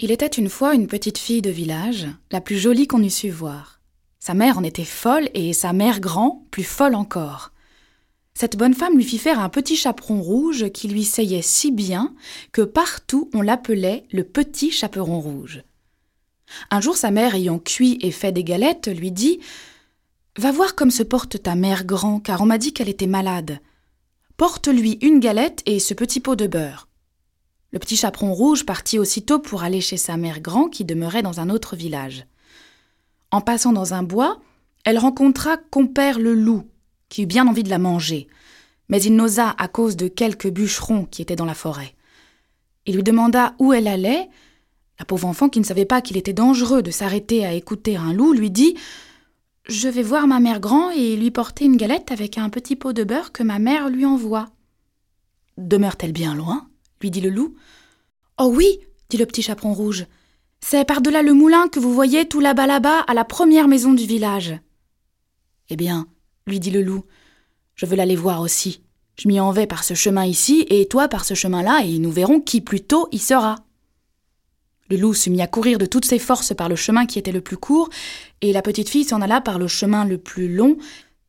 Il était une fois une petite fille de village, la plus jolie qu'on eût su voir. Sa mère en était folle et sa mère grand, plus folle encore. Cette bonne femme lui fit faire un petit chaperon rouge qui lui seyait si bien que partout on l'appelait le petit chaperon rouge. Un jour sa mère ayant cuit et fait des galettes lui dit Va voir comme se porte ta mère grand, car on m'a dit qu'elle était malade. Porte-lui une galette et ce petit pot de beurre. Le petit chaperon rouge partit aussitôt pour aller chez sa mère grand qui demeurait dans un autre village. En passant dans un bois, elle rencontra compère le loup, qui eut bien envie de la manger, mais il n'osa à cause de quelques bûcherons qui étaient dans la forêt. Il lui demanda où elle allait. La pauvre enfant, qui ne savait pas qu'il était dangereux de s'arrêter à écouter un loup, lui dit Je vais voir ma mère grand et lui porter une galette avec un petit pot de beurre que ma mère lui envoie. Demeure-t-elle bien loin? Lui dit le loup. Oh oui, dit le petit chaperon rouge. C'est par-delà le moulin que vous voyez tout là-bas là-bas à la première maison du village. Eh bien, lui dit le loup, je veux l'aller voir aussi. Je m'y en vais par ce chemin ici, et toi par ce chemin-là, et nous verrons qui plus tôt y sera. Le loup se mit à courir de toutes ses forces par le chemin qui était le plus court, et la petite fille s'en alla par le chemin le plus long,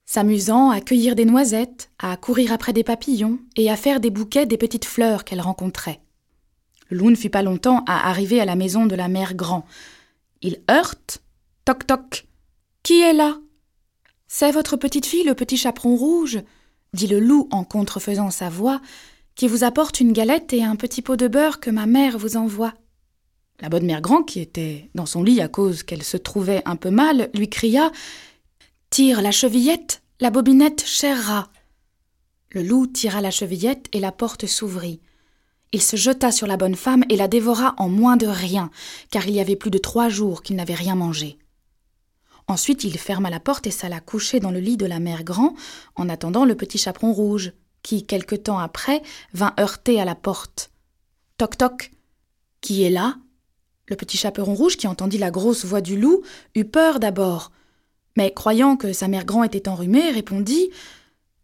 s'amusant à cueillir des noisettes, à courir après des papillons et à faire des bouquets des petites fleurs qu'elle rencontrait. Loup ne fut pas longtemps à arriver à la maison de la mère Grand. Il heurte. Toc toc. Qui est là? C'est votre petite fille, le petit chaperon rouge, dit le loup en contrefaisant sa voix, qui vous apporte une galette et un petit pot de beurre que ma mère vous envoie. La bonne mère Grand, qui était dans son lit à cause qu'elle se trouvait un peu mal, lui cria Tire la chevillette, la bobinette cherra. Le loup tira la chevillette et la porte s'ouvrit. Il se jeta sur la bonne femme et la dévora en moins de rien, car il y avait plus de trois jours qu'il n'avait rien mangé. Ensuite il ferma la porte et s'alla coucher dans le lit de la mère Grand, en attendant le petit chaperon rouge, qui, quelque temps après, vint heurter à la porte. Toc toc. Qui est là? Le petit chaperon rouge, qui entendit la grosse voix du loup, eut peur d'abord, mais croyant que sa mère grand était enrhumée, répondit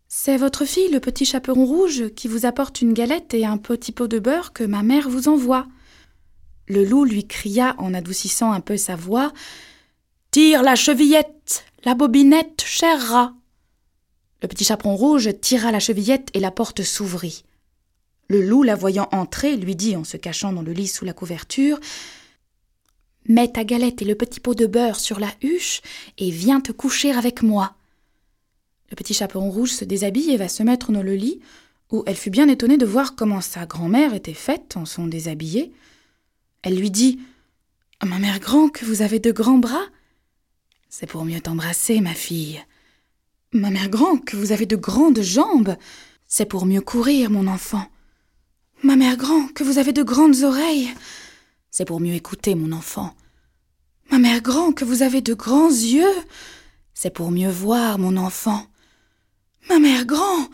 C'est votre fille, le petit chaperon rouge, qui vous apporte une galette et un petit pot de beurre que ma mère vous envoie. Le loup lui cria en adoucissant un peu sa voix Tire la chevillette, la bobinette, cher rat. Le petit chaperon rouge tira la chevillette et la porte s'ouvrit. Le loup, la voyant entrer, lui dit en se cachant dans le lit sous la couverture Mets ta galette et le petit pot de beurre sur la huche et viens te coucher avec moi. Le petit chaperon rouge se déshabille et va se mettre dans le lit, où elle fut bien étonnée de voir comment sa grand-mère était faite en son déshabillé. Elle lui dit Ma mère grand, que vous avez de grands bras C'est pour mieux t'embrasser, ma fille. Ma mère grand, que vous avez de grandes jambes C'est pour mieux courir, mon enfant. Ma mère grand, que vous avez de grandes oreilles c'est pour mieux écouter, mon enfant. Ma mère grand, que vous avez de grands yeux. C'est pour mieux voir, mon enfant. Ma mère grand,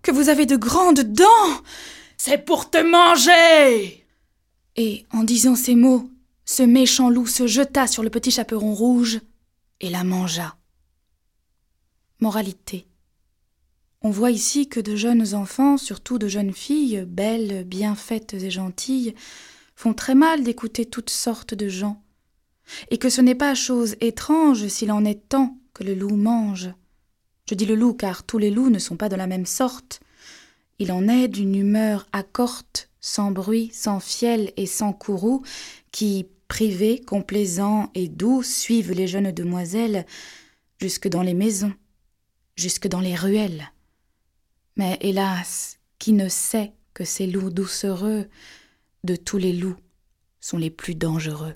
que vous avez de grandes dents. C'est pour te manger. Et en disant ces mots, ce méchant loup se jeta sur le petit chaperon rouge et la mangea. Moralité. On voit ici que de jeunes enfants, surtout de jeunes filles, belles, bien faites et gentilles, font très mal d'écouter toutes sortes de gens, et que ce n'est pas chose étrange s'il en est tant que le loup mange. Je dis le loup car tous les loups ne sont pas de la même sorte. Il en est d'une humeur accorte, sans bruit, sans fiel et sans courroux, qui, privés, complaisants et doux, suivent les jeunes demoiselles jusque dans les maisons, jusque dans les ruelles. Mais hélas, qui ne sait que ces loups doucereux de tous les loups sont les plus dangereux.